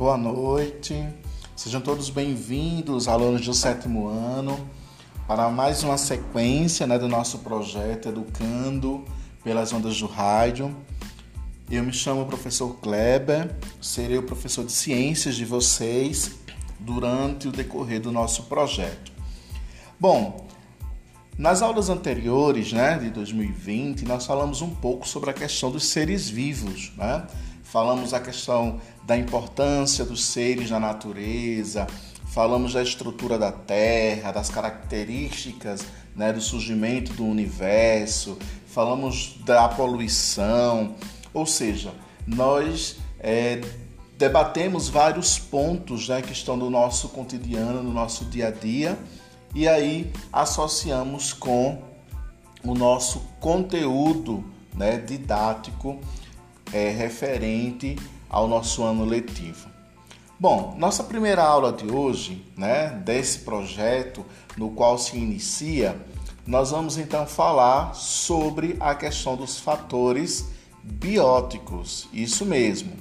Boa noite, sejam todos bem-vindos, alunos do sétimo ano, para mais uma sequência né, do nosso projeto Educando pelas Ondas do Rádio. Eu me chamo professor Kleber, serei o professor de ciências de vocês durante o decorrer do nosso projeto. Bom, nas aulas anteriores, né, de 2020, nós falamos um pouco sobre a questão dos seres vivos, né? Falamos a questão da importância dos seres na natureza, falamos da estrutura da Terra, das características né, do surgimento do universo, falamos da poluição, ou seja, nós é, debatemos vários pontos né, que estão no nosso cotidiano, no nosso dia a dia, e aí associamos com o nosso conteúdo né, didático é, referente ao nosso ano letivo. Bom, nossa primeira aula de hoje, né, desse projeto no qual se inicia, nós vamos então falar sobre a questão dos fatores bióticos. Isso mesmo.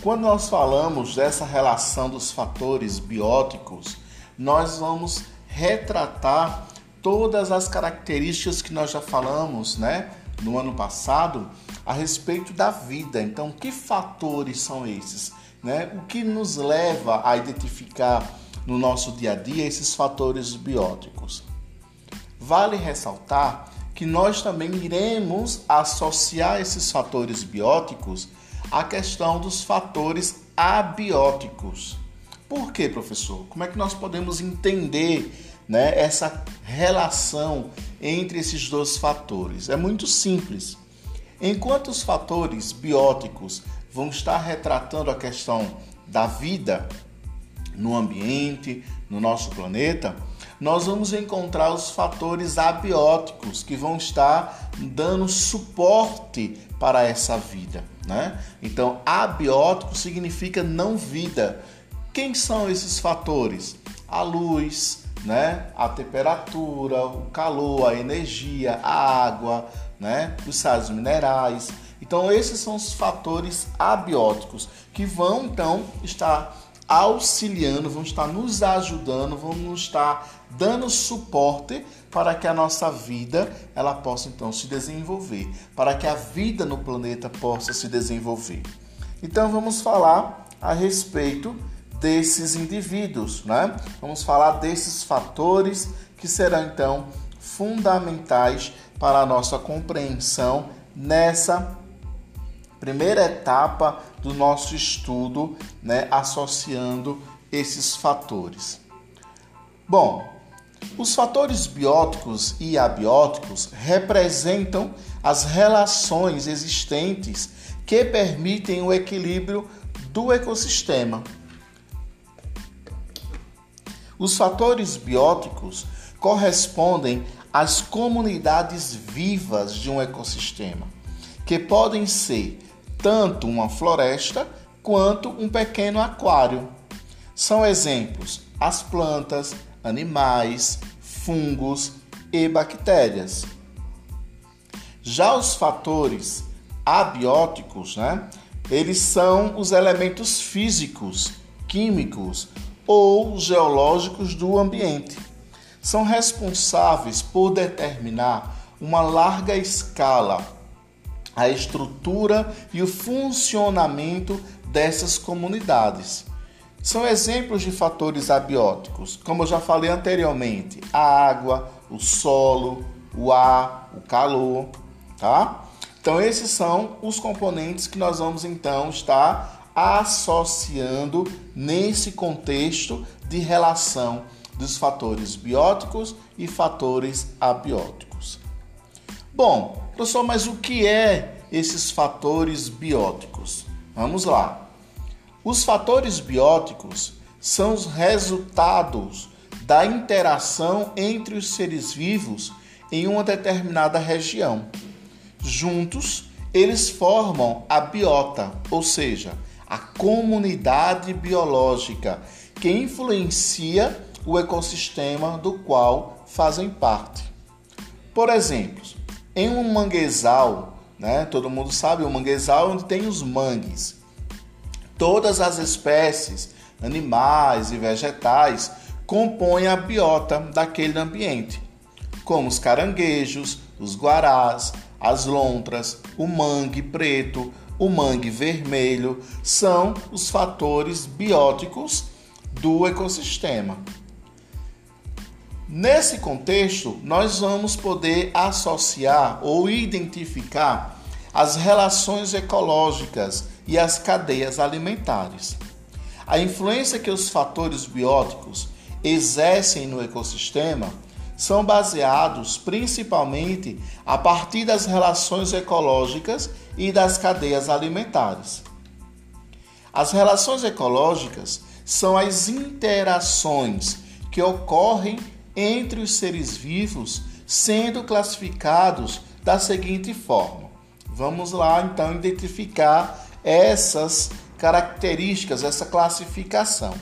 Quando nós falamos dessa relação dos fatores bióticos, nós vamos retratar todas as características que nós já falamos, né, no ano passado a respeito da vida. Então, que fatores são esses? Né? O que nos leva a identificar no nosso dia a dia esses fatores bióticos? Vale ressaltar que nós também iremos associar esses fatores bióticos à questão dos fatores abióticos. Por quê, professor? Como é que nós podemos entender né, essa relação entre esses dois fatores? É muito simples. Enquanto os fatores bióticos vão estar retratando a questão da vida no ambiente, no nosso planeta, nós vamos encontrar os fatores abióticos que vão estar dando suporte para essa vida, né? Então, abiótico significa não vida. Quem são esses fatores? A luz, né? A temperatura, o calor, a energia, a água, né? Os sais minerais. Então esses são os fatores abióticos que vão então estar auxiliando, vão estar nos ajudando, vão nos estar dando suporte para que a nossa vida ela possa então se desenvolver, para que a vida no planeta possa se desenvolver. Então vamos falar a respeito desses indivíduos, né? Vamos falar desses fatores que serão então fundamentais para a nossa compreensão nessa primeira etapa do nosso estudo, né, associando esses fatores. Bom, os fatores bióticos e abióticos representam as relações existentes que permitem o equilíbrio do ecossistema. Os fatores bióticos correspondem às comunidades vivas de um ecossistema, que podem ser tanto uma floresta quanto um pequeno aquário. São exemplos as plantas, animais, fungos e bactérias. Já os fatores abióticos, né? Eles são os elementos físicos, químicos ou geológicos do ambiente são responsáveis por determinar uma larga escala a estrutura e o funcionamento dessas comunidades. São exemplos de fatores abióticos, como eu já falei anteriormente, a água, o solo, o ar, o calor, tá? Então esses são os componentes que nós vamos então estar associando nesse contexto de relação dos fatores bióticos e fatores abióticos. Bom, professor, mas o que é esses fatores bióticos? Vamos lá. Os fatores bióticos são os resultados da interação entre os seres vivos em uma determinada região. Juntos, eles formam a biota, ou seja, a comunidade biológica que influencia o ecossistema do qual fazem parte. Por exemplo, em um manguezal, né, todo mundo sabe, o manguezal é onde tem os mangues. todas as espécies, animais e vegetais, compõem a biota daquele ambiente, como os caranguejos, os guarás, as lontras, o mangue preto, o mangue vermelho, são os fatores bióticos do ecossistema. Nesse contexto, nós vamos poder associar ou identificar as relações ecológicas e as cadeias alimentares. A influência que os fatores bióticos exercem no ecossistema são baseados principalmente a partir das relações ecológicas e das cadeias alimentares. As relações ecológicas são as interações que ocorrem entre os seres vivos, sendo classificados da seguinte forma. Vamos lá então identificar essas características, essa classificação.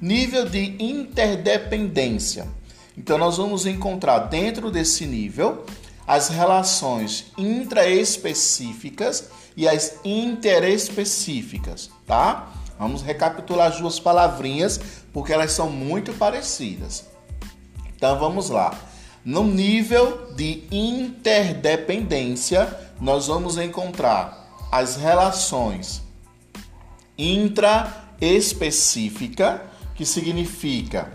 Nível de interdependência. Então, nós vamos encontrar dentro desse nível as relações intraespecíficas e as interespecíficas, tá? Vamos recapitular as duas palavrinhas porque elas são muito parecidas. Então vamos lá. No nível de interdependência, nós vamos encontrar as relações intraespecífica, que significa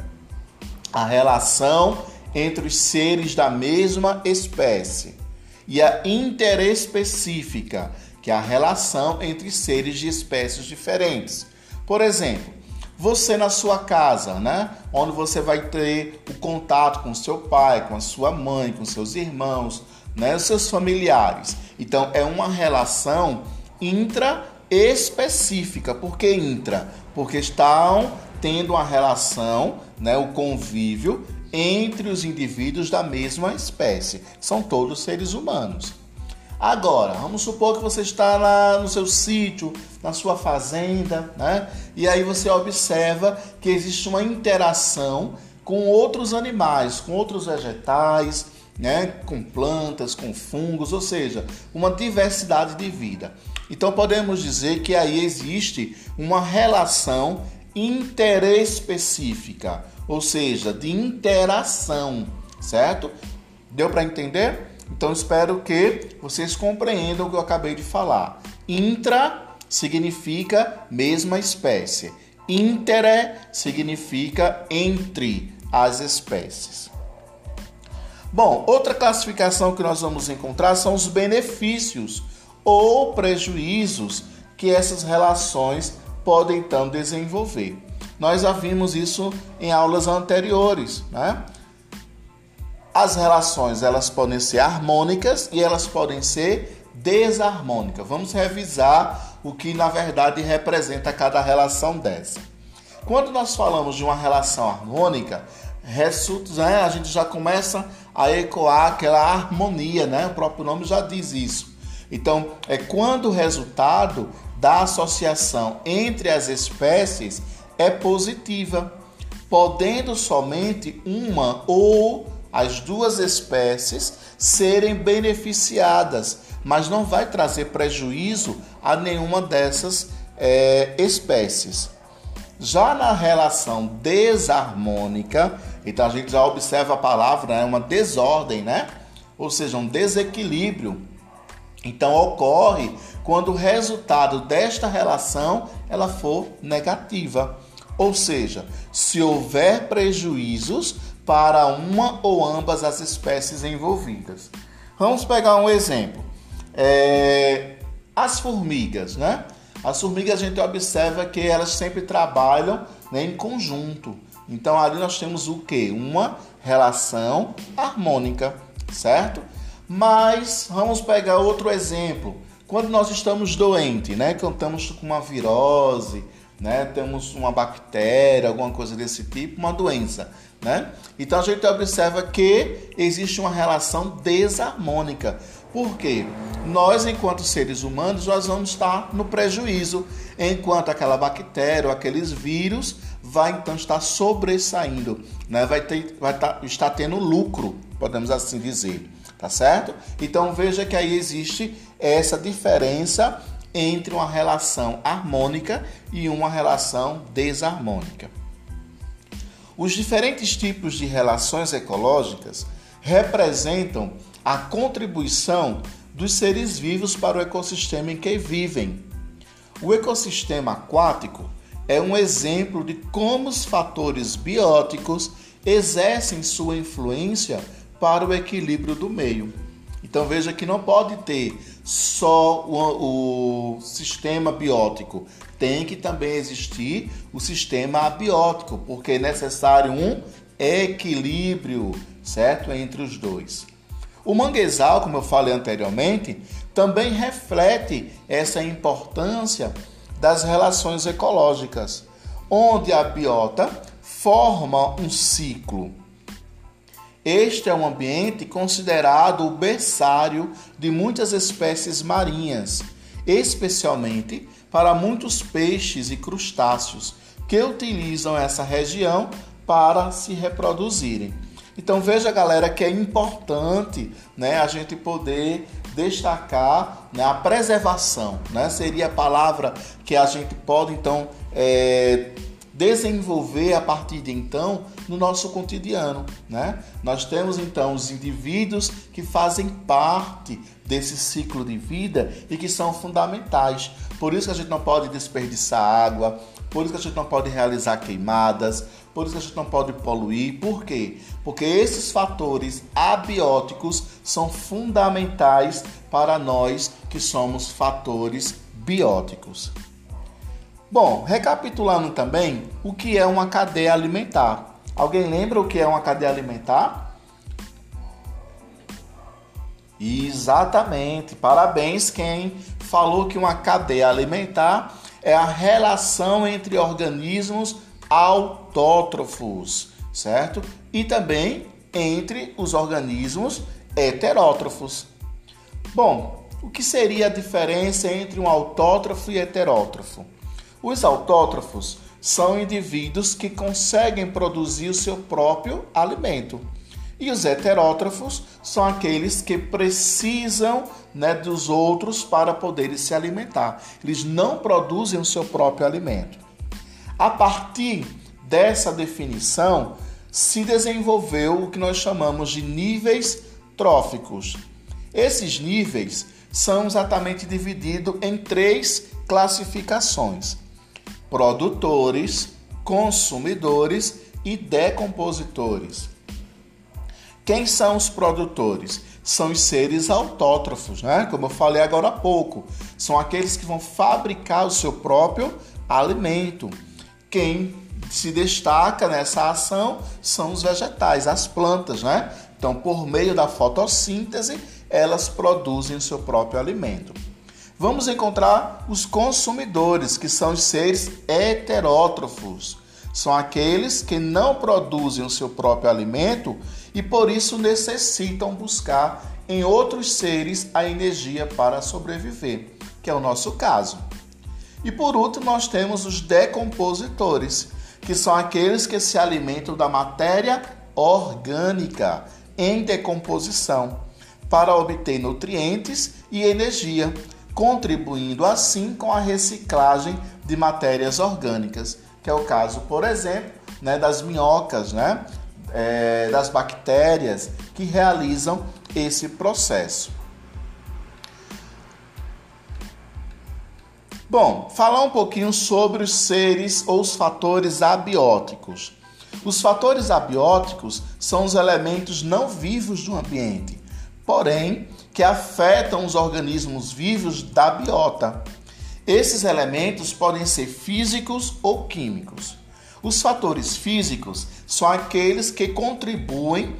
a relação entre os seres da mesma espécie, e a interespecífica, que é a relação entre seres de espécies diferentes. Por exemplo, você na sua casa, né? Onde você vai ter o contato com seu pai, com a sua mãe, com seus irmãos, né? Os seus familiares. Então é uma relação intra específica. Por que intra? Porque estão tendo uma relação, né, o convívio entre os indivíduos da mesma espécie. São todos seres humanos. Agora, vamos supor que você está lá no seu sítio, na sua fazenda, né? E aí você observa que existe uma interação com outros animais, com outros vegetais, né? Com plantas, com fungos, ou seja, uma diversidade de vida. Então podemos dizer que aí existe uma relação interespecífica, ou seja, de interação, certo? Deu para entender? Então espero que vocês compreendam o que eu acabei de falar. Intra significa mesma espécie. Intere significa entre as espécies. Bom, outra classificação que nós vamos encontrar são os benefícios ou prejuízos que essas relações podem então desenvolver. Nós já vimos isso em aulas anteriores, né? As relações elas podem ser harmônicas e elas podem ser desarmônicas. Vamos revisar o que na verdade representa cada relação dessa. Quando nós falamos de uma relação harmônica, né, a gente já começa a ecoar aquela harmonia, né? O próprio nome já diz isso. Então, é quando o resultado da associação entre as espécies é positiva, podendo somente uma ou as duas espécies serem beneficiadas, mas não vai trazer prejuízo a nenhuma dessas é, espécies. Já na relação desarmônica, então a gente já observa a palavra, é né, uma desordem, né? Ou seja, um desequilíbrio. Então ocorre quando o resultado desta relação ela for negativa. Ou seja, se houver prejuízos para uma ou ambas as espécies envolvidas. Vamos pegar um exemplo. É, as formigas, né? As formigas a gente observa que elas sempre trabalham né, em conjunto. Então ali nós temos o que? Uma relação harmônica, certo? Mas vamos pegar outro exemplo. Quando nós estamos doentes, né? Quando estamos com uma virose, né? Temos uma bactéria, alguma coisa desse tipo, uma doença, né? Então a gente observa que existe uma relação desarmônica. Por quê? Nós, enquanto seres humanos, nós vamos estar no prejuízo, enquanto aquela bactéria ou aqueles vírus vai então estar sobressaindo, né? vai, ter, vai estar, tá, estar tendo lucro, podemos assim dizer, tá certo? Então veja que aí existe essa diferença entre uma relação harmônica e uma relação desarmônica. Os diferentes tipos de relações ecológicas representam a contribuição dos seres vivos para o ecossistema em que vivem. O ecossistema aquático é um exemplo de como os fatores bióticos exercem sua influência para o equilíbrio do meio. Então veja que não pode ter só o, o, sistema biótico, tem que também existir o sistema abiótico, porque é necessário um equilíbrio, certo, entre os dois. O manguezal, como eu falei anteriormente, também reflete essa importância das relações ecológicas, onde a biota forma um ciclo. Este é um ambiente considerado o berçário de muitas espécies marinhas, especialmente para muitos peixes e crustáceos que utilizam essa região para se reproduzirem. Então veja, galera, que é importante, né, a gente poder destacar né, a preservação, né? Seria a palavra que a gente pode então é, desenvolver a partir de então no nosso cotidiano, né? Nós temos então os indivíduos que fazem parte desse ciclo de vida e que são fundamentais. Por isso que a gente não pode desperdiçar água, por isso que a gente não pode realizar queimadas, por isso que a gente não pode poluir. Por quê? Porque esses fatores abióticos são fundamentais para nós que somos fatores bióticos. Bom, recapitulando também, o que é uma cadeia alimentar? Alguém lembra o que é uma cadeia alimentar? Exatamente, parabéns quem falou que uma cadeia alimentar é a relação entre organismos autótrofos, certo? E também entre os organismos heterótrofos. Bom, o que seria a diferença entre um autótrofo e heterótrofo? Os autótrofos são indivíduos que conseguem produzir o seu próprio alimento. E os heterótrofos são aqueles que precisam né, dos outros para poderem se alimentar. Eles não produzem o seu próprio alimento. A partir dessa definição, se desenvolveu o que nós chamamos de níveis tróficos. Esses níveis são exatamente divididos em três classificações: produtores, consumidores e decompositores. Quem são os produtores? São os seres autótrofos, né? Como eu falei agora há pouco, são aqueles que vão fabricar o seu próprio alimento. Quem se destaca nessa ação são os vegetais, as plantas, né? Então, por meio da fotossíntese, elas produzem o seu próprio alimento. Vamos encontrar os consumidores, que são os seres heterótrofos. São aqueles que não produzem o seu próprio alimento e por isso necessitam buscar em outros seres a energia para sobreviver, que é o nosso caso. E por último, nós temos os decompositores, que são aqueles que se alimentam da matéria orgânica em decomposição para obter nutrientes e energia, contribuindo assim com a reciclagem de matérias orgânicas, que é o caso, por exemplo, né, das minhocas, né, é, das bactérias que realizam esse processo. Bom, falar um pouquinho sobre os seres ou os fatores abióticos. Os fatores abióticos são os elementos não vivos do ambiente, porém que afetam os organismos vivos da biota. Esses elementos podem ser físicos ou químicos. Os fatores físicos são aqueles que contribuem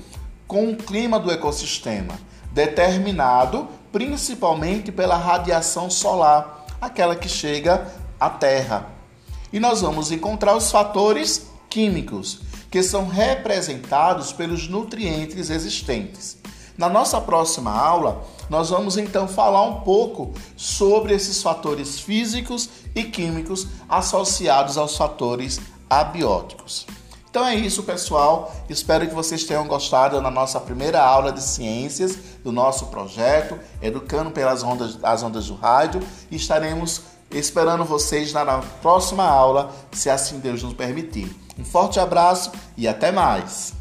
com o clima do ecossistema, determinado principalmente pela radiação solar aquela que chega à Terra. E nós vamos encontrar os fatores químicos, que são representados pelos nutrientes existentes. Na nossa próxima aula, nós vamos então falar um pouco sobre esses fatores físicos e químicos associados aos fatores abióticos. Então é isso, pessoal. Espero que vocês tenham gostado da nossa primeira aula de ciências do nosso projeto Educando pelas ondas, as ondas do rádio. Estaremos esperando vocês na próxima aula, se assim Deus nos permitir. Um forte abraço e até mais.